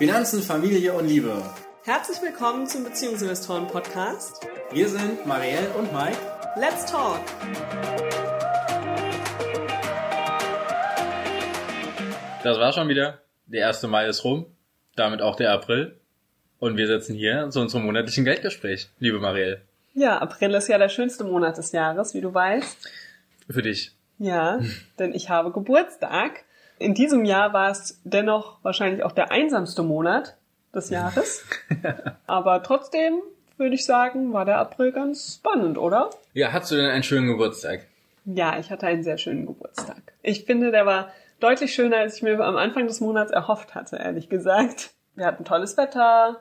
Finanzen, Familie und Liebe. Herzlich willkommen zum Beziehungsinvestoren Podcast. Wir sind Marielle und Mike. Let's talk! Das war schon wieder. Der 1. Mai ist rum, damit auch der April. Und wir sitzen hier zu unserem monatlichen Geldgespräch, liebe Marielle. Ja, April ist ja der schönste Monat des Jahres, wie du weißt. Für dich. Ja, denn ich habe Geburtstag. In diesem Jahr war es dennoch wahrscheinlich auch der einsamste Monat des Jahres. Aber trotzdem würde ich sagen, war der April ganz spannend, oder? Ja, hast du denn einen schönen Geburtstag? Ja, ich hatte einen sehr schönen Geburtstag. Ich finde, der war deutlich schöner, als ich mir am Anfang des Monats erhofft hatte, ehrlich gesagt. Wir hatten tolles Wetter.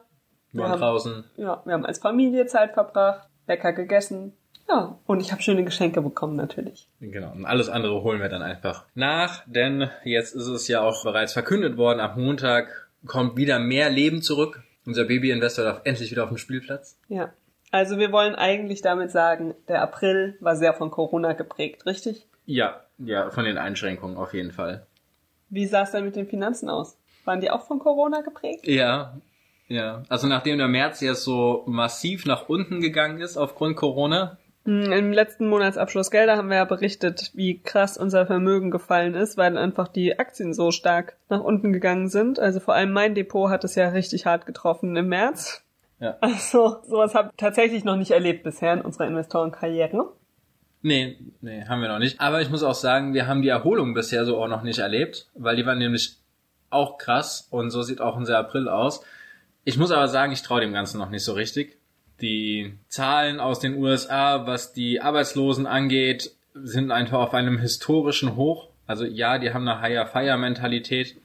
Wir waren draußen. Ja, wir haben als Familie Zeit verbracht, lecker gegessen. Ja, und ich habe schöne Geschenke bekommen natürlich. Genau. Und alles andere holen wir dann einfach nach, denn jetzt ist es ja auch bereits verkündet worden, am Montag kommt wieder mehr Leben zurück. Unser Baby-Investor darf endlich wieder auf dem Spielplatz. Ja. Also wir wollen eigentlich damit sagen, der April war sehr von Corona geprägt, richtig? Ja, ja, von den Einschränkungen auf jeden Fall. Wie sah es denn mit den Finanzen aus? Waren die auch von Corona geprägt? Ja, ja. Also nachdem der März jetzt so massiv nach unten gegangen ist aufgrund Corona, Im letzten Monatsabschluss Gelder haben wir ja berichtet, wie krass unser Vermögen gefallen ist, weil einfach die Aktien so stark nach unten gegangen sind. Also vor allem mein Depot hat es ja richtig hart getroffen im März. Ja. Also sowas habe ich tatsächlich noch nicht erlebt bisher in unserer Investorenkarriere. Nee, nee, haben wir noch nicht. Aber ich muss auch sagen, wir haben die Erholung bisher so auch noch nicht erlebt, weil die war nämlich auch krass und so sieht auch unser April aus. Ich muss aber sagen, ich traue dem Ganzen noch nicht so richtig. Die Zahlen aus den USA, was die Arbeitslosen angeht, sind einfach auf einem historischen Hoch. Also ja, die haben eine Higher-Fire-Mentalität,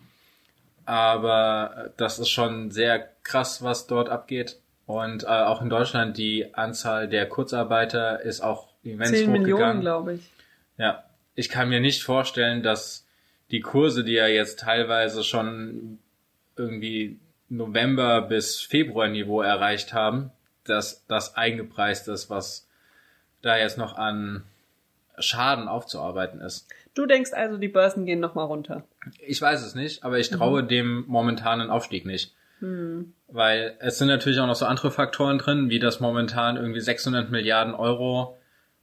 aber das ist schon sehr krass, was dort abgeht. Und äh, auch in Deutschland die Anzahl der Kurzarbeiter ist auch immens 10 Millionen, hochgegangen. glaube ich. Ja, ich kann mir nicht vorstellen, dass die Kurse, die ja jetzt teilweise schon irgendwie November bis Februar Niveau erreicht haben, dass das eingepreist ist, was da jetzt noch an Schaden aufzuarbeiten ist. Du denkst also, die Börsen gehen nochmal runter. Ich weiß es nicht, aber ich traue dem momentanen Aufstieg nicht. Weil es sind natürlich auch noch so andere Faktoren drin, wie das momentan irgendwie 600 Milliarden Euro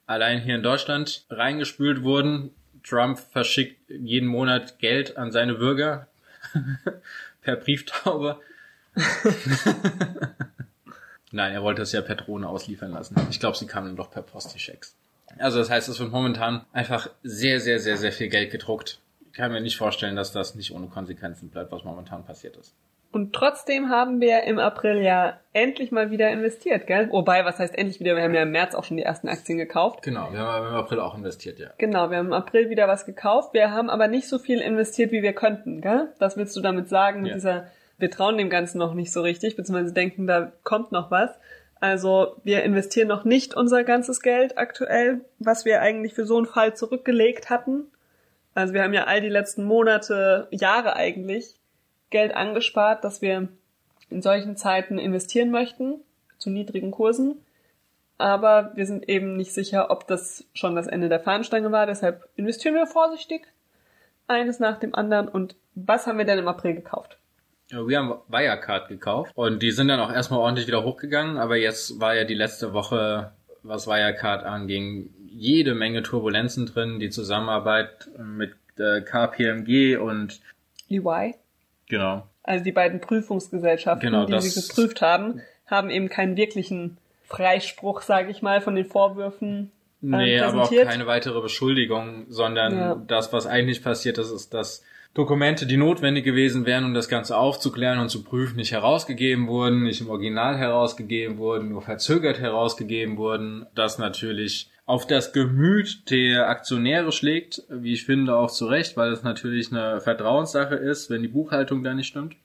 allein hier in Deutschland reingespült wurden. Trump verschickt jeden Monat Geld an seine Bürger per Brieftaube. Nein, er wollte es ja per Drohne ausliefern lassen. Ich glaube, sie kamen doch per Post, die Schecks. Also das heißt, es wird momentan einfach sehr, sehr, sehr, sehr viel Geld gedruckt. Ich kann mir nicht vorstellen, dass das nicht ohne Konsequenzen bleibt, was momentan passiert ist. Und trotzdem haben wir im April ja endlich mal wieder investiert, gell? Wobei, was heißt endlich wieder? Wir haben ja im März auch schon die ersten Aktien gekauft. Genau, wir haben im April auch investiert, ja. Genau, wir haben im April wieder was gekauft. Wir haben aber nicht so viel investiert, wie wir könnten, gell? Das willst du damit sagen, mit Ja. dieser, wir trauen dem Ganzen noch nicht so richtig, beziehungsweise denken, da kommt noch was. Also wir investieren noch nicht unser ganzes Geld aktuell, was wir eigentlich für so einen Fall zurückgelegt hatten. Also wir haben ja all die letzten Monate, Jahre eigentlich, Geld angespart, dass wir in solchen Zeiten investieren möchten, zu niedrigen Kursen. Aber wir sind eben nicht sicher, ob das schon das Ende der Fahnenstange war. Deshalb investieren wir vorsichtig, eines nach dem anderen. Und was haben wir denn im April gekauft? Wir haben Wirecard gekauft und die sind dann auch erstmal ordentlich wieder hochgegangen, aber jetzt war ja die letzte Woche, was Wirecard anging, jede Menge Turbulenzen drin, die Zusammenarbeit mit äh, KPMG und EY. genau. Also die beiden Prüfungsgesellschaften, Genau, die sie geprüft haben, haben eben keinen wirklichen Freispruch, sage ich mal, von den Vorwürfen äh, Nee, aber auch keine weitere Beschuldigung, sondern Ja. das, was eigentlich passiert ist, ist, dass Dokumente, die notwendig gewesen wären, um das Ganze aufzuklären und zu prüfen, nicht herausgegeben wurden, nicht im Original herausgegeben wurden, nur verzögert herausgegeben wurden, das natürlich auf das Gemüt der Aktionäre schlägt, wie ich finde auch zu Recht, weil es natürlich eine Vertrauenssache ist, wenn die Buchhaltung da nicht stimmt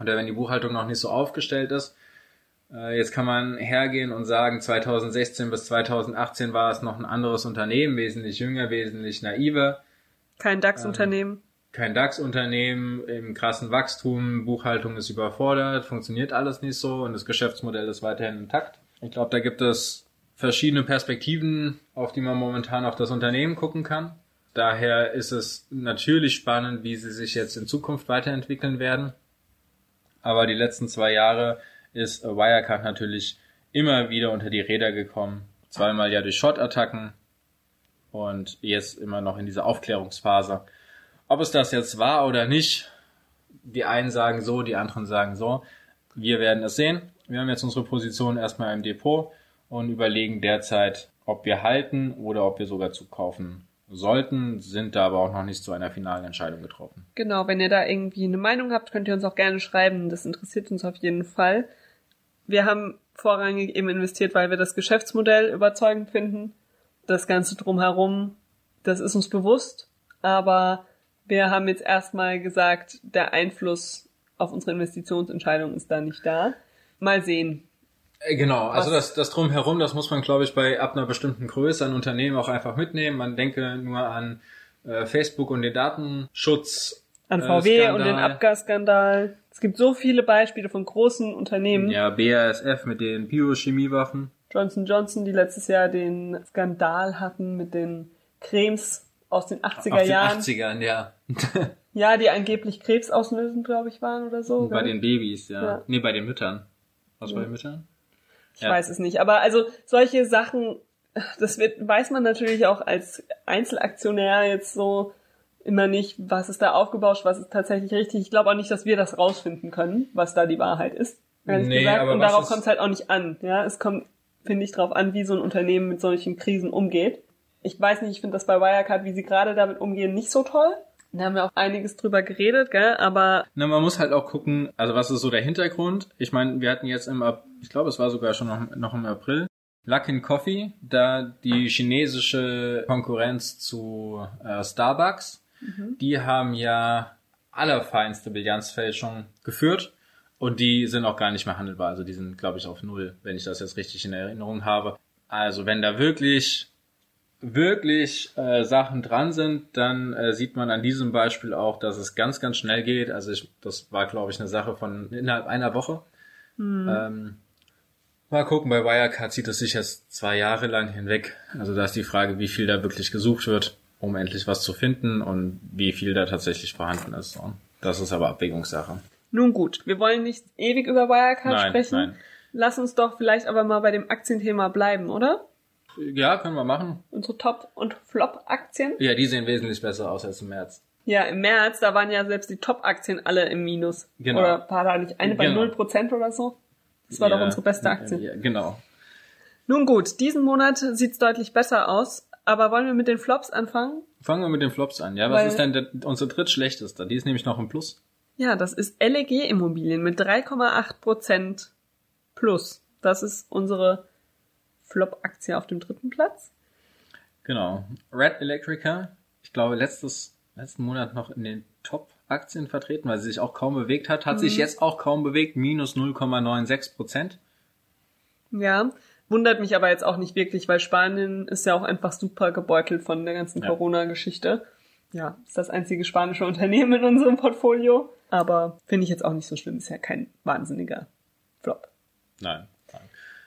oder wenn die Buchhaltung noch nicht so aufgestellt ist. Äh, Jetzt kann man hergehen und sagen, 2016 bis 2018 war es noch ein anderes Unternehmen, wesentlich jünger, wesentlich naiver. Kein DAX-Unternehmen. Kein DAX-Unternehmen im krassen Wachstum, Buchhaltung ist überfordert, funktioniert alles nicht so und das Geschäftsmodell ist weiterhin intakt. Ich glaube, da gibt es verschiedene Perspektiven, auf die man momentan auf das Unternehmen gucken kann. Daher ist es natürlich spannend, wie sie sich jetzt in Zukunft weiterentwickeln werden. Aber die letzten zwei Jahre ist Wirecard natürlich immer wieder unter die Räder gekommen. Zweimal ja durch Shot-Attacken und jetzt immer noch in dieser Aufklärungsphase. Ob es das jetzt war oder nicht, die einen sagen so, die anderen sagen so. Wir werden es sehen. Wir haben jetzt unsere Position erstmal im Depot und überlegen derzeit, ob wir halten oder ob wir sogar zukaufen sollten, sind da aber auch noch nicht zu einer finalen Entscheidung getroffen. Genau, wenn ihr da irgendwie eine Meinung habt, könnt ihr uns auch gerne schreiben. Das interessiert uns auf jeden Fall. Wir haben vorrangig eben investiert, weil wir das Geschäftsmodell überzeugend finden. Das Ganze drumherum, das ist uns bewusst, aber wir haben jetzt erstmal gesagt, der Einfluss auf unsere Investitionsentscheidung ist da nicht da. Mal sehen. Äh, Genau, also Was- das, das drumherum, das muss man, glaube ich, bei ab einer bestimmten Größe an Unternehmen auch einfach mitnehmen. Man denke nur an äh, Facebook und den Datenschutz. An äh, VW und den Skandal. Abgasskandal. Es gibt so viele Beispiele von großen Unternehmen. Ja, BASF mit den Biochemiewaffen. Johnson Johnson, die letztes Jahr den Skandal hatten mit den Cremes aus den 80er Aus den Jahren. 80ern, ja. Ja, die angeblich krebsauslösend, glaube ich, waren oder so. bei gell? den Babys, ja. Ja. Nee, bei den Müttern. Was bei den Müttern? Ich Ja. weiß es nicht. Aber also solche Sachen, das wird, weiß man natürlich auch als Einzelaktionär jetzt so immer nicht, was ist da aufgebauscht, was ist tatsächlich richtig. Ich glaube auch nicht, dass wir das rausfinden können, was da die Wahrheit ist. ehrlich Nee, gesagt. aber Und darauf kommt es halt auch nicht an. Ja, es kommt, finde ich, darauf an, wie so ein Unternehmen mit solchen Krisen umgeht. Ich weiß nicht, ich finde das bei Wirecard, wie sie gerade damit umgehen, nicht so toll. Da haben wir auch einiges drüber geredet, gell? Aber Na, man muss halt auch gucken, also was ist so der Hintergrund? Ich meine, wir hatten jetzt im, ich glaube, es war sogar schon noch, noch im April, Luckin Coffee, da die chinesische Konkurrenz zu äh, Starbucks, die haben ja allerfeinste Bilanzfälschung geführt und die sind auch gar nicht mehr handelbar. Also die sind, glaube ich, auf Null, wenn ich das jetzt richtig in Erinnerung habe. Also wenn da wirklich wirklich äh, Sachen dran sind, dann äh, sieht man an diesem Beispiel auch, dass es ganz, ganz schnell geht. Also ich, das war, glaube ich, eine Sache von innerhalb einer Woche. Ähm, mal gucken, bei Wirecard zieht es sich jetzt zwei Jahre lang hinweg. Also da ist die Frage, wie viel da wirklich gesucht wird, um endlich was zu finden und wie viel da tatsächlich vorhanden ist. Und das ist aber Abwägungssache. nun gut, wir wollen nicht ewig über Wirecard Nein, sprechen. nein. Lass uns doch vielleicht aber mal bei dem Aktienthema bleiben, oder? Ja, können wir machen. Unsere Top- und Flop-Aktien. Ja, die sehen wesentlich besser aus als im März. Ja, im März, da waren ja selbst die Top-Aktien alle im Minus. Genau. Oder war da nicht eine bei Genau. 0% oder so? Das war doch Ja, unsere beste Aktie. Ja, genau. Nun gut, diesen Monat sieht's deutlich besser aus. Aber wollen wir mit den Flops anfangen? Fangen wir mit den Flops an. Ja, was Weil- ist denn der, unsere drittschlechteste? Die ist nämlich noch im Plus. Ja, das ist LEG Immobilien mit 3,8% plus. Das ist unsere Flop-Aktie auf dem dritten Platz. Genau. Red Electrica, ich glaube, letztes, letzten Monat noch in den Top-Aktien vertreten, weil sie sich auch kaum bewegt hat. Hat sich jetzt auch kaum bewegt, minus 0,96 Prozent. Ja, wundert mich aber jetzt auch nicht wirklich, weil Spanien ist ja auch einfach super gebeutelt von der ganzen Ja. Corona-Geschichte. Ja, ist das einzige spanische Unternehmen in unserem Portfolio. Aber finde ich jetzt auch nicht so schlimm. Ist ja kein wahnsinniger Flop. Nein.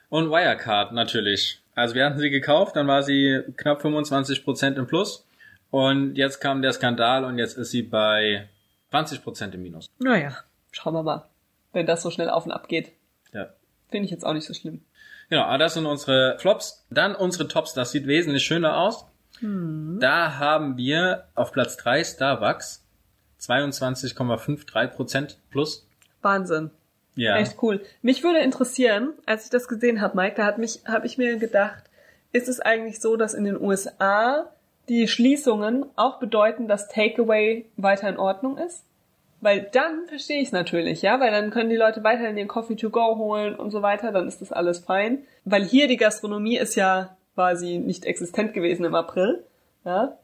Und Wirecard natürlich. Also wir hatten sie gekauft, dann war sie knapp 25 Prozent im Plus. Und jetzt kam der Skandal und jetzt ist sie bei 20 Prozent im Minus. Naja, schauen wir mal. Wenn das so schnell auf und ab geht, Ja. finde ich jetzt auch nicht so schlimm. Genau, aber das sind unsere Flops. Dann unsere Tops, das sieht wesentlich schöner aus. Da haben wir auf Platz 3 Starbucks 22,53 Prozent plus. Wahnsinn. Ja. Echt cool. Mich würde interessieren, als ich das gesehen habe, Mike, da hat mich, habe ich mir gedacht, ist es eigentlich so, dass in den USA die Schließungen auch bedeuten, dass Takeaway weiter in Ordnung ist? Weil dann verstehe ich es natürlich, ja, weil dann können die Leute weiterhin ihren Coffee to go holen und so weiter, dann ist das alles fein. Weil hier die Gastronomie ist ja quasi nicht existent gewesen im April, ja,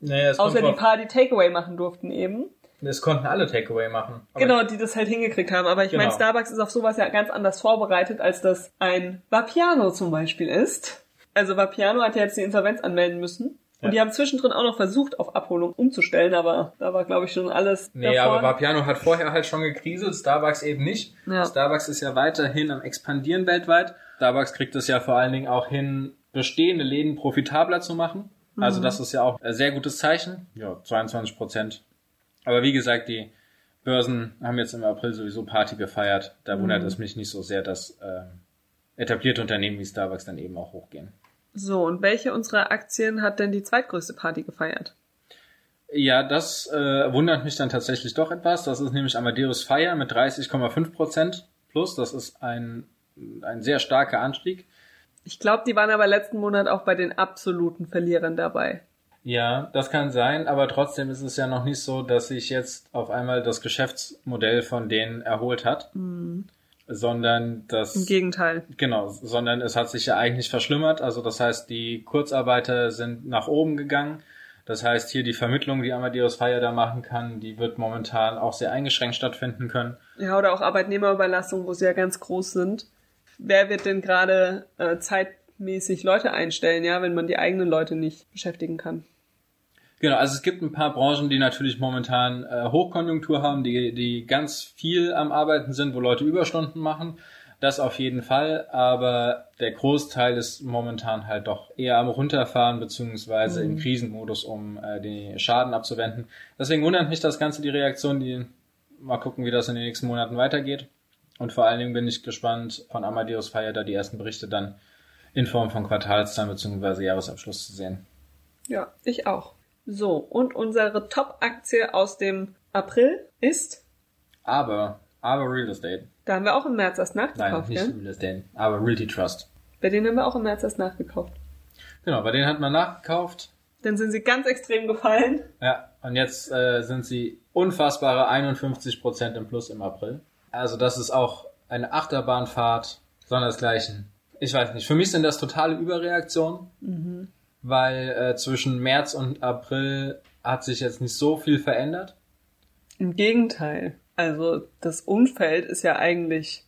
Naja, es, außer die paar, die Takeaway machen durften eben. Es konnten alle Takeaway machen. Genau, die das halt hingekriegt haben. Aber ich meine, Genau. Starbucks ist auf sowas ja ganz anders vorbereitet, als das ein Vapiano zum Beispiel ist. Also Vapiano hat ja jetzt die Insolvenz anmelden müssen. Und Ja. die haben zwischendrin auch noch versucht, auf Abholung umzustellen, aber da war, glaube ich, schon alles Nee, davor. aber Vapiano hat vorher halt schon gekriselt, Starbucks eben nicht. Ja. Starbucks ist ja weiterhin am expandieren weltweit. Starbucks kriegt es ja vor allen Dingen auch hin, bestehende Läden profitabler zu machen. Mhm. Also das ist ja auch ein sehr gutes Zeichen. Ja, 22 Prozent. Aber wie gesagt, die Börsen haben jetzt im April sowieso Party gefeiert. Da wundert es mich nicht so sehr, dass ähm, etablierte Unternehmen wie Starbucks dann eben auch hochgehen. So, und welche unserer Aktien hat denn die zweitgrößte Party gefeiert? Ja, das äh, wundert mich dann tatsächlich doch etwas. Das ist nämlich Amadeus Fire mit 30,5 Prozent plus. Das ist ein, ein sehr starker Anstieg. Ich glaube, die waren aber letzten Monat auch bei den absoluten Verlierern dabei. Ja, das kann sein, aber trotzdem ist es ja noch nicht so, dass sich jetzt auf einmal das Geschäftsmodell von denen erholt hat, sondern das Im Gegenteil. Genau, sondern es hat sich ja eigentlich verschlimmert. Also das heißt, die Kurzarbeiter sind nach oben gegangen. Das heißt, hier die Vermittlung, die Amadeus Fire da machen kann, die wird momentan auch sehr eingeschränkt stattfinden können. Ja, oder auch Arbeitnehmerüberlassung, wo sie ja ganz groß sind. Wer wird denn gerade äh, zeitmäßig Leute einstellen, ja, wenn man die eigenen Leute nicht beschäftigen kann? Genau, also es gibt ein paar Branchen, die natürlich momentan äh, Hochkonjunktur haben, die, die ganz viel am Arbeiten sind, wo Leute Überstunden machen. Das auf jeden Fall, aber der Großteil ist momentan halt doch eher am Runterfahren beziehungsweise im Krisenmodus, um äh, den Schaden abzuwenden. Deswegen wundert mich das Ganze, die Reaktion, die mal gucken, wie das in den nächsten Monaten weitergeht. Und vor allen Dingen bin ich gespannt, von Amadeus Fire da die ersten Berichte dann in Form von Quartalszahlen beziehungsweise Jahresabschluss zu sehen. Ja, ich auch. So, und unsere Top-Aktie aus dem April ist, Aber, aber Real Estate. da haben wir auch im März erst Nein, nachgekauft, nicht ja? Real Estate, aber Realty Trust. Bei denen haben wir auch im März erst nachgekauft. Genau, bei denen hat man nachgekauft. Dann sind sie ganz extrem gefallen. Ja, und jetzt äh, sind sie unfassbare 51% im Plus im April. Also das ist auch eine Achterbahnfahrt, sondersgleichen. Ich weiß nicht, für mich sind das totale Überreaktionen, weil äh, zwischen März und April hat sich jetzt nicht so viel verändert. Im Gegenteil. Also das Umfeld ist ja eigentlich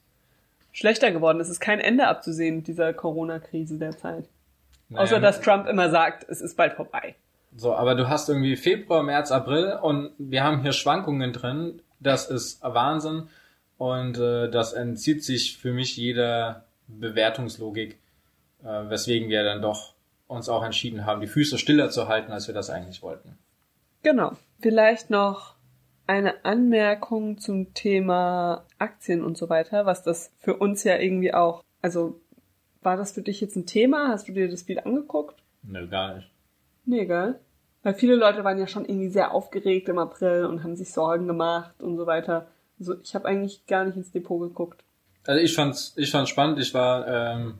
schlechter geworden. Es ist kein Ende abzusehen dieser Corona-Krise derzeit. Außer Naja, dass Trump immer sagt, es ist bald vorbei. So, aber du hast irgendwie Februar, März, April und wir haben hier Schwankungen drin. Das ist Wahnsinn und äh, das entzieht sich für mich jeder Bewertungslogik, äh, weswegen wir dann doch uns auch entschieden haben, die Füße stiller zu halten, als wir das eigentlich wollten. Genau. Vielleicht noch eine Anmerkung zum Thema Aktien und so weiter, was das für uns ja irgendwie auch, also war das für dich jetzt ein Thema? Hast du dir das viel angeguckt? Nö, gar nicht. Nee, gell? Weil viele Leute waren ja schon irgendwie sehr aufgeregt im April und haben sich Sorgen gemacht und so weiter. Also ich habe eigentlich gar nicht ins Depot geguckt. Also ich fand's, ich fand's spannend. Ich war ähm,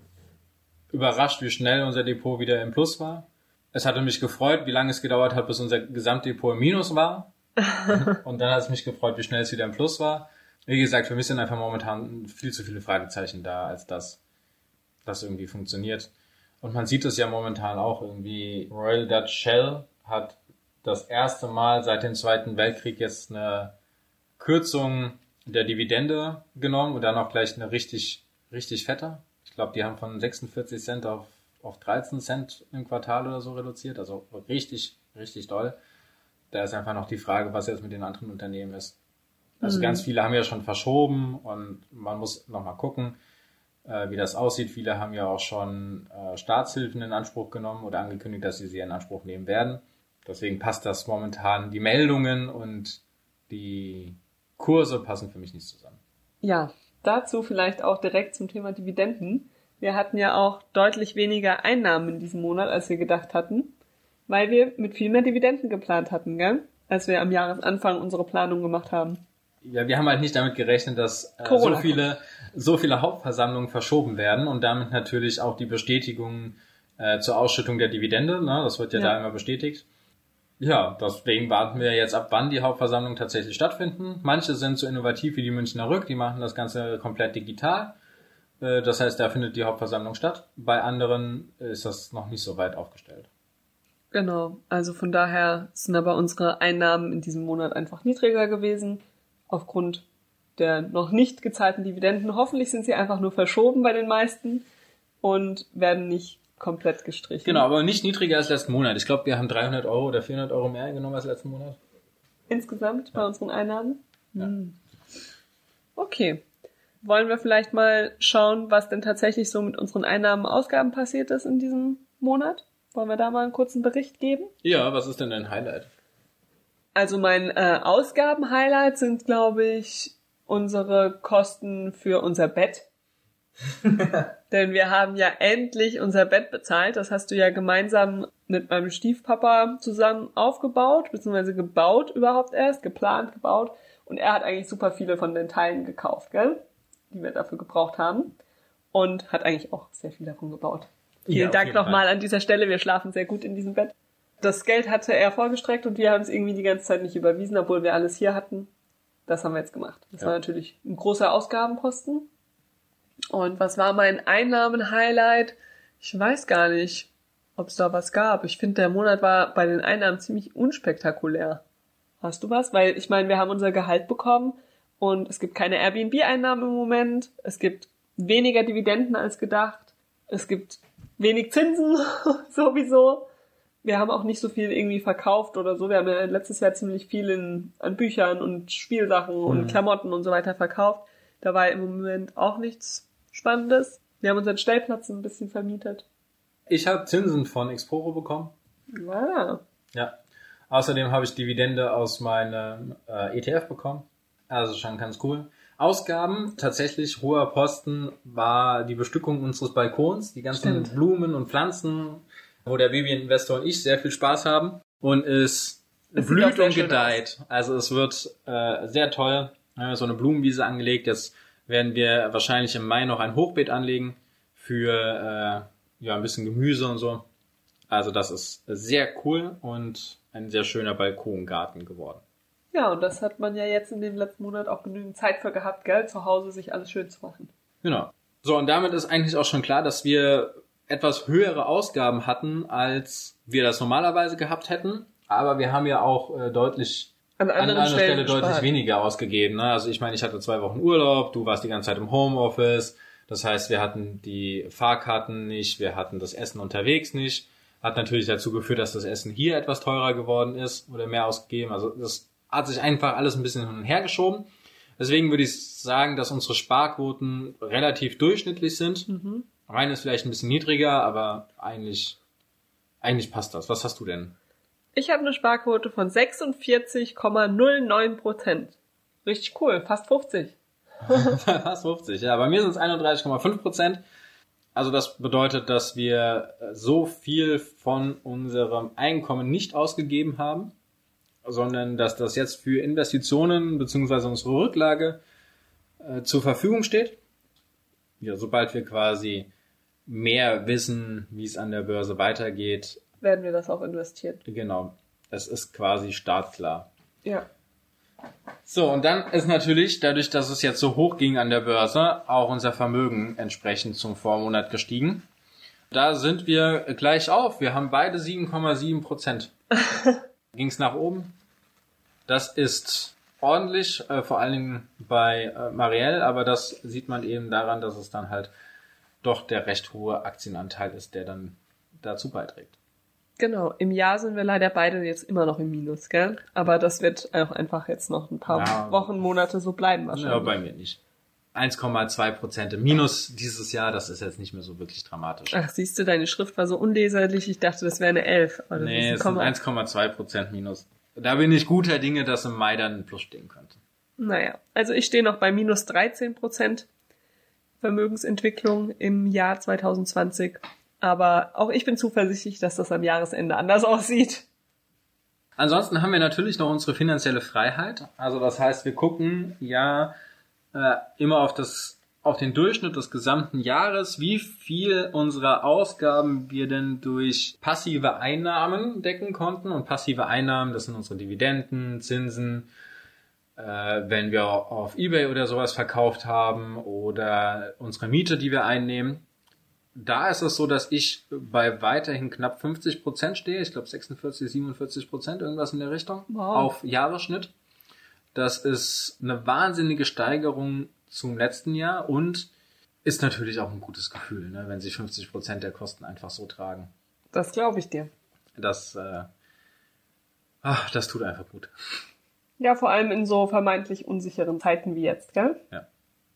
überrascht, wie schnell unser Depot wieder im Plus war. Es hatte mich gefreut, wie lange es gedauert hat, bis unser Gesamtdepot im Minus war. Und dann hat es mich gefreut, wie schnell es wieder im Plus war. Wie gesagt, für mich sind einfach momentan viel zu viele Fragezeichen da, als dass das irgendwie funktioniert. Und man sieht es ja momentan auch irgendwie. Royal Dutch Shell hat das erste Mal seit dem Zweiten Weltkrieg jetzt eine Kürzung der Dividende genommen und dann auch gleich eine richtig, richtig fette. Ich glaube, die haben von 46 Cent auf, auf 13 Cent im Quartal oder so reduziert. Also richtig, richtig doll. Da ist einfach noch die Frage, was jetzt mit den anderen Unternehmen ist. Also ganz viele haben ja schon verschoben und man muss nochmal gucken, äh, wie das aussieht. Viele haben ja auch schon äh, Staatshilfen in Anspruch genommen oder angekündigt, dass sie sie in Anspruch nehmen werden. Deswegen passt das momentan. Die Meldungen und die Kurse passen für mich nicht zusammen. Ja, dazu vielleicht auch direkt zum Thema Dividenden. Wir hatten ja auch deutlich weniger Einnahmen in diesem Monat, als wir gedacht hatten, weil wir mit viel mehr Dividenden geplant hatten, gell? Als wir am Jahresanfang unsere Planung gemacht haben. Ja, wir haben halt nicht damit gerechnet, dass äh, so viele, so viele Hauptversammlungen verschoben werden und damit natürlich auch die Bestätigung äh, zur Ausschüttung der Dividende. Ne? Das wird ja, Ja. da immer bestätigt. Ja, deswegen warten wir jetzt ab, wann die Hauptversammlungen tatsächlich stattfinden. Manche sind so innovativ wie die Münchner Rück, die machen das Ganze komplett digital. Äh, Das heißt, da findet die Hauptversammlung statt. Bei anderen ist das noch nicht so weit aufgestellt. Genau, also von daher sind aber unsere Einnahmen in diesem Monat einfach niedriger gewesen, aufgrund der noch nicht gezahlten Dividenden. Hoffentlich sind sie einfach nur verschoben bei den meisten und werden nicht komplett gestrichen. Genau, aber nicht niedriger als letzten Monat. Ich glaube, wir haben 300 Euro oder 400 Euro mehr genommen als letzten Monat. Insgesamt bei unseren Einnahmen? Ja. Hm. Okay. Wollen wir vielleicht mal schauen, was denn tatsächlich so mit unseren Einnahmen und Ausgaben passiert ist in diesem Monat? Wollen wir da mal einen kurzen Bericht geben? Ja, was ist denn dein Highlight? Also mein äh, Ausgaben-Highlight sind, glaube ich, unsere Kosten für unser Bett. Denn wir haben ja endlich unser Bett bezahlt. Das hast du ja gemeinsam mit meinem Stiefpapa zusammen aufgebaut, beziehungsweise gebaut überhaupt erst, geplant, gebaut. Und er hat eigentlich super viele von den Teilen gekauft, gell? Die wir dafür gebraucht haben. Und hat eigentlich auch sehr viel davon gebaut. Vielen Ja, Dank nochmal an dieser Stelle. Wir schlafen sehr gut in diesem Bett. Das Geld hatte er vorgestreckt und wir haben es irgendwie die ganze Zeit nicht überwiesen, obwohl wir alles hier hatten. Das haben wir jetzt gemacht. Das Ja. war natürlich ein großer Ausgabenposten. Und was war mein Einnahmenhighlight? Ich weiß gar nicht, ob es da was gab. Ich finde, der Monat war bei den Einnahmen ziemlich unspektakulär. Hast du was? Weil ich meine, wir haben unser Gehalt bekommen und es gibt keine Airbnb-Einnahmen im Moment. Es gibt weniger Dividenden als gedacht. Es gibt wenig Zinsen sowieso. Wir haben auch nicht so viel irgendwie verkauft oder so. Wir haben ja letztes Jahr ziemlich viel in, an Büchern und Spielsachen und Klamotten und so weiter verkauft. Da war im Moment auch nichts Spannendes. Wir haben unseren Stellplatz ein bisschen vermietet. Ich habe Zinsen von Exporo bekommen. Ah, Ja. Außerdem habe ich Dividende aus meinem äh, ETF bekommen. Also schon ganz cool. Ausgaben, tatsächlich hoher Posten war die Bestückung unseres Balkons, die ganzen Stimmt. Blumen und Pflanzen, wo der Babyininvestor und ich sehr viel Spaß haben. Und es, Es blüht und gedeiht. Also es wird äh, sehr toll. Wir haben so eine Blumenwiese angelegt. Jetzt werden wir wahrscheinlich im Mai noch ein Hochbeet anlegen für äh, ja ein bisschen Gemüse und so. Also das ist sehr cool und ein sehr schöner Balkongarten geworden. ja, und das hat man ja jetzt in dem letzten Monat auch genügend Zeit für gehabt, gell, zu Hause sich alles schön zu machen. Genau. So, und damit ist eigentlich auch schon klar, dass wir etwas höhere Ausgaben hatten, als wir das normalerweise gehabt hätten. Aber wir haben ja auch äh, deutlich An an anderen einer Stellen Stelle deutlich gespart. weniger ausgegeben. Ne? Also ich meine, ich hatte zwei Wochen Urlaub, du warst die ganze Zeit im Homeoffice. Das heißt, wir hatten die Fahrkarten nicht, wir hatten das Essen unterwegs nicht. Hat natürlich dazu geführt, dass das Essen hier etwas teurer geworden ist oder mehr ausgegeben. Also das hat sich einfach alles ein bisschen hin und her geschoben. Deswegen würde ich sagen, dass unsere Sparquoten relativ durchschnittlich sind. Mhm. Meine ist vielleicht ein bisschen niedriger, aber eigentlich, eigentlich passt das. Was hast du denn? Ich habe eine Sparquote von 46,09 Prozent. Richtig cool, fast 50. Fast 50, ja. Bei mir sind es 31,5 Prozent. Also das bedeutet, dass wir so viel von unserem Einkommen nicht ausgegeben haben, sondern dass das jetzt für Investitionen beziehungsweise unsere Rücklage äh, zur Verfügung steht. Ja, sobald wir quasi mehr wissen, wie es an der Börse weitergeht, Werden wir das auch investieren. genau, es ist quasi startklar. Ja. So, und dann ist natürlich, dadurch, dass es jetzt so hoch ging an der Börse, auch unser Vermögen entsprechend zum Vormonat gestiegen. Da sind wir gleich auf. Wir haben beide 7,7 Prozent. ging es nach oben. Das ist ordentlich, äh, vor allen Dingen bei äh, Marielle, aber das sieht man eben daran, dass es dann halt doch der recht hohe Aktienanteil ist, der dann dazu beiträgt. Genau, im Jahr sind wir leider beide jetzt immer noch im Minus, gell? Aber das wird auch einfach jetzt noch ein paar Ja. Wochen, Monate so bleiben Ja, wahrscheinlich. bei mir nicht. 1,2 Prozent im Minus dieses Jahr, das ist jetzt nicht mehr so wirklich dramatisch. Ach, siehst du, deine Schrift war so unleserlich, ich dachte, das wäre eine 11. Aber nee, es sind Komma. 1,2 Prozent Minus. Da bin ich guter Dinge, dass im Mai dann ein Plus stehen könnte. Naja, also ich stehe noch bei minus 13 Prozent Vermögensentwicklung im Jahr 2020. Aber auch ich bin zuversichtlich, dass das am Jahresende anders aussieht. Ansonsten haben wir natürlich noch unsere finanzielle Freiheit. Also das heißt, wir gucken ja äh, immer auf das auf den Durchschnitt des gesamten Jahres, wie viel unserer Ausgaben wir denn durch passive Einnahmen decken konnten. Und passive Einnahmen, das sind unsere Dividenden, Zinsen, äh, wenn wir auf Ebay oder sowas verkauft haben oder unsere Miete, die wir einnehmen. Da ist es so, dass ich bei weiterhin knapp 50 Prozent stehe. Ich glaube 46, 47 Prozent, irgendwas in der Richtung. Wow. Auf Jahresschnitt. Das ist eine wahnsinnige Steigerung zum letzten Jahr und ist natürlich auch ein gutes Gefühl, ne, wenn sich 50 Prozent der Kosten einfach so tragen. Das glaube ich dir. Das, äh, ach, das tut einfach gut. Ja, vor allem in so vermeintlich unsicheren Zeiten wie jetzt, gell?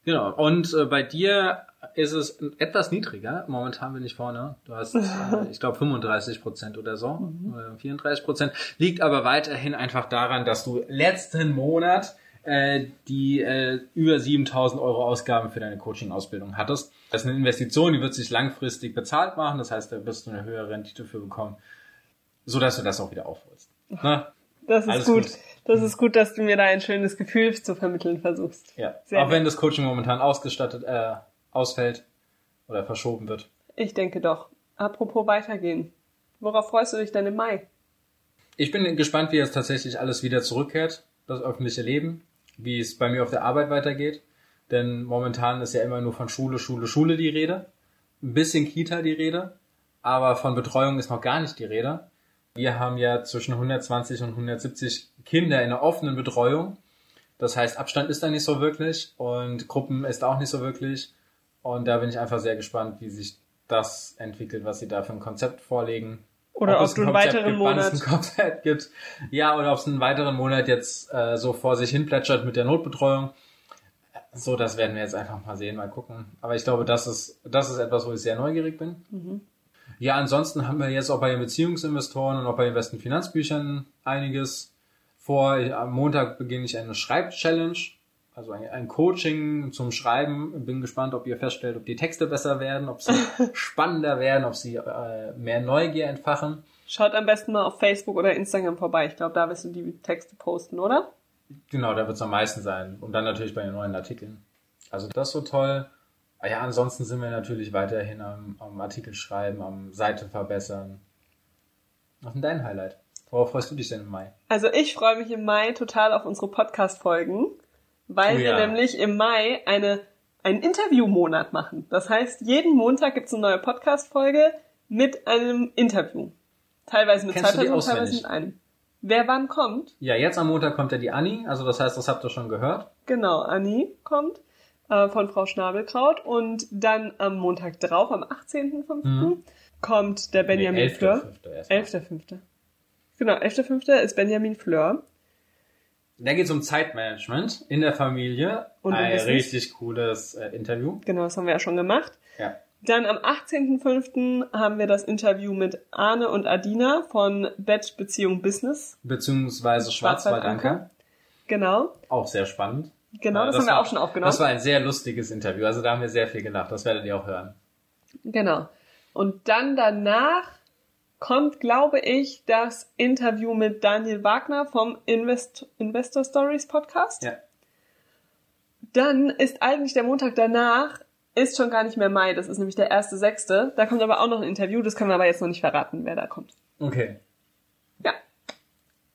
Genau. Und äh, bei dir ist es etwas niedriger. Momentan bin ich vorne. Du hast, äh, ich glaube, 35 Prozent oder so, Mhm. oder 34 Prozent. Liegt aber weiterhin einfach daran, dass du letzten Monat äh, die äh, über 7000 Euro Ausgaben für deine Coaching-Ausbildung hattest. Das ist eine Investition, die wird sich langfristig bezahlt machen. Das heißt, da wirst du eine höhere Rendite für bekommen, so dass du das auch wieder aufholst. Ne? Das ist Alles gut. gut. Das ist gut, dass du mir da ein schönes Gefühl zu vermitteln versuchst. Ja. Sehr auch wenn das Coaching momentan ausgestattet, äh, ausfällt oder verschoben wird. Ich denke doch. Apropos weitergehen. Worauf freust du dich denn im Mai? Ich bin gespannt, wie jetzt tatsächlich alles wieder zurückkehrt, das öffentliche Leben, wie es bei mir auf der Arbeit weitergeht. Denn momentan ist ja immer nur von Schule, Schule, Schule die Rede. Ein bisschen Kita die Rede, aber von Betreuung ist noch gar nicht die Rede. Wir haben ja zwischen 120 und 170 Kinder in der offenen Betreuung. Das heißt, Abstand ist da nicht so wirklich und Gruppen ist auch nicht so wirklich. Und da bin ich einfach sehr gespannt, wie sich das entwickelt, was sie da für ein Konzept vorlegen. Oder ob es du einen weiteren gibt, Monat- ein Konzept gibt. Ja, oder ob es einen weiteren Monat jetzt äh, so vor sich hin plätschert mit der Notbetreuung. So, das werden wir jetzt einfach mal sehen, mal gucken. Aber ich glaube, das ist, das ist etwas, wo ich sehr neugierig bin. Mhm. Ja, ansonsten haben wir jetzt auch bei den Beziehungsinvestoren und auch bei den besten Finanzbüchern einiges vor. Am Montag beginne ich eine Schreibchallenge, also ein, ein Coaching zum Schreiben. Bin gespannt, ob ihr feststellt, ob die Texte besser werden, ob sie spannender werden, ob sie äh, mehr Neugier entfachen. Schaut am besten mal auf Facebook oder Instagram vorbei. Ich glaube, da wirst du die Texte posten, oder? Genau, da wird es am meisten sein. Und dann natürlich bei den neuen Artikeln. Also das ist so toll. Ah Ja, ansonsten sind wir natürlich weiterhin am, am Artikel schreiben, am Seite verbessern. Was ist denn dein Highlight? Worauf freust du dich denn im Mai? Also ich freue mich im Mai total auf unsere Podcast-Folgen, weil Oh wir ja. nämlich im Mai eine, einen Interviewmonat machen. Das heißt, jeden Montag gibt es eine neue Podcast-Folge mit einem Interview. Teilweise mit Kennst zwei Personen, teilweise mit einem. Wer wann kommt? Ja, jetzt am Montag kommt ja die Anni, also das heißt, das habt ihr schon gehört. Genau, Anni kommt äh, von Frau Schnabelkraut und dann am Montag drauf, am 18.05. Mhm. kommt der Benjamin Nee, Fleur. 11.5. erstmal. 11.05. Genau, 11.05. ist Benjamin Fleur. Da geht es um Zeitmanagement in der Familie. Und Ein richtig cooles äh, Interview. Genau, das haben wir ja schon gemacht. Ja. Dann am 18.05. haben wir das Interview mit Arne und Adina von Bett Beziehung Business. Beziehungsweise Schwarzwaldanker. Genau, Auch sehr spannend. genau, Äh, das, haben wir war- auch schon aufgenommen. Das war ein sehr lustiges Interview. Also da haben wir sehr viel gelacht. Das werdet ihr auch hören. Genau. Und dann danach kommt, glaube ich, das Interview mit Daniel Wagner vom Invest Investor Stories Podcast. Ja. Dann ist eigentlich der Montag danach, ist schon gar nicht mehr Mai, das ist nämlich der erste sechste. Da kommt aber auch noch ein Interview, das können wir aber jetzt noch nicht verraten, wer da kommt. Okay. Ja.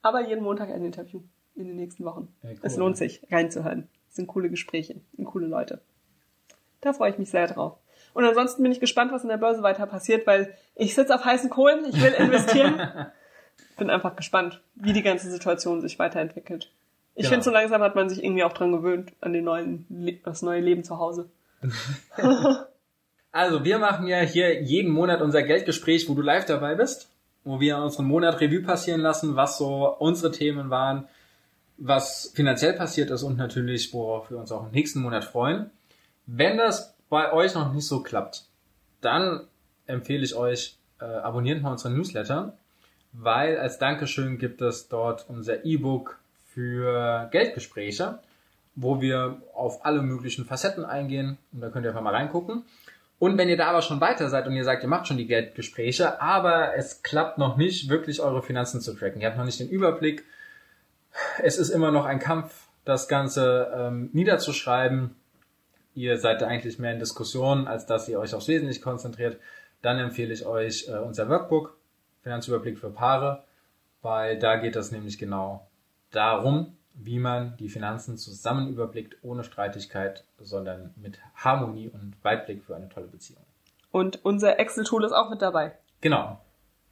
Aber jeden Montag ein Interview in den nächsten Wochen. Ja, cool. Es lohnt sich, reinzuhören. Es sind coole Gespräche und coole Leute. Da freue ich mich sehr drauf. Und ansonsten bin ich gespannt, was in der Börse weiter passiert, weil ich sitze auf heißen Kohlen, ich will investieren. bin einfach gespannt, wie die ganze Situation sich weiterentwickelt. Ich Genau. finde, so langsam hat man sich irgendwie auch dran gewöhnt, an den neuen, das neue Leben zu Hause. Also, wir machen ja hier jeden Monat unser Geldgespräch, wo du live dabei bist, wo wir unseren Monat Revue passieren lassen, was so unsere Themen waren, was finanziell passiert ist und natürlich, worauf wir uns auch im nächsten Monat freuen. Wenn das bei euch noch nicht so klappt, dann empfehle ich euch, äh, abonniert mal unseren Newsletter, weil als Dankeschön gibt es dort unser E-Book für Geldgespräche, wo wir auf alle möglichen Facetten eingehen und da könnt ihr einfach mal reingucken. Und wenn ihr da aber schon weiter seid und ihr sagt, ihr macht schon die Geldgespräche, aber es klappt noch nicht, wirklich eure Finanzen zu tracken. Ihr habt noch nicht den Überblick. Es ist immer noch ein Kampf, das Ganze ähm, niederzuschreiben. Ihr seid eigentlich mehr in Diskussionen, als dass ihr euch aufs Wesentliche konzentriert. Dann empfehle ich euch äh, unser Workbook, Finanzüberblick für Paare, weil da geht es nämlich genau darum, wie man die Finanzen zusammen überblickt, ohne Streitigkeit, sondern mit Harmonie und Weitblick für eine tolle Beziehung. Und unser Excel-Tool ist auch mit dabei. Genau.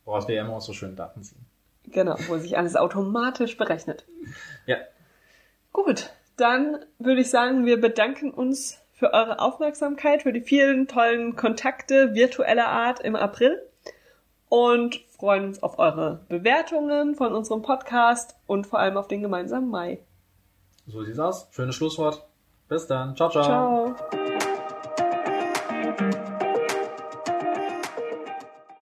Woraus wir ja immer auch so schön Daten ziehen. Genau, wo sich alles automatisch berechnet. Ja. Gut, dann würde ich sagen, wir bedanken uns für eure Aufmerksamkeit, für die vielen tollen Kontakte virtueller Art im April und freuen uns auf eure Bewertungen von unserem Podcast und vor allem auf den gemeinsamen Mai. So sieht's aus. Schönes Schlusswort. Bis dann. ciao. ciao. Ciao.